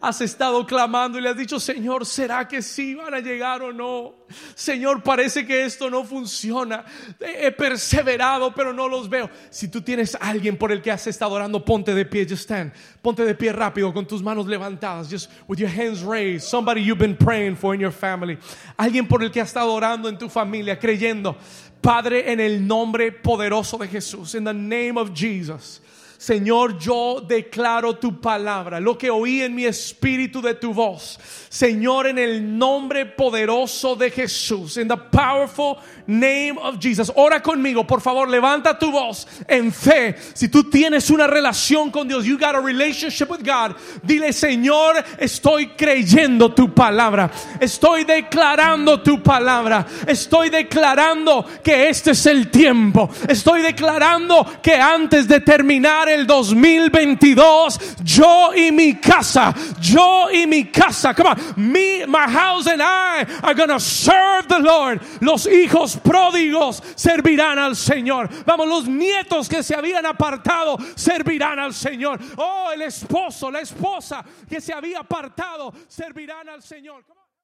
Has estado clamando y le has dicho, Señor, ¿será que sí van a llegar o no? Señor, parece que esto no funciona. He perseverado, pero no los veo. Si tú tienes alguien por el que has estado orando, ponte de pie, just stand. Ponte de pie rápido con tus manos levantadas, just with your hands raised. Somebody you've been praying for in your family. Alguien por el que has estado orando en tu familia, creyendo. Padre, en el nombre poderoso de Jesús, in the name of Jesus. Señor, yo declaro tu palabra, lo que oí en mi espíritu de tu voz. Señor, en el nombre poderoso de Jesús, in the powerful name of Jesus. Ora conmigo, por favor, levanta tu voz en fe. Si tú tienes una relación con Dios, you got a relationship with God, dile, Señor, estoy creyendo tu palabra. Estoy declarando tu palabra. Estoy declarando que este es el tiempo. Estoy declarando que antes de terminar el 2022, yo y mi casa, yo y mi casa, come on, me, my house and I are to serve the Lord. Los hijos pródigos servirán al Señor. Vamos, los nietos que se habían apartado servirán al Señor. Oh, el esposo, la esposa que se había apartado servirán al Señor.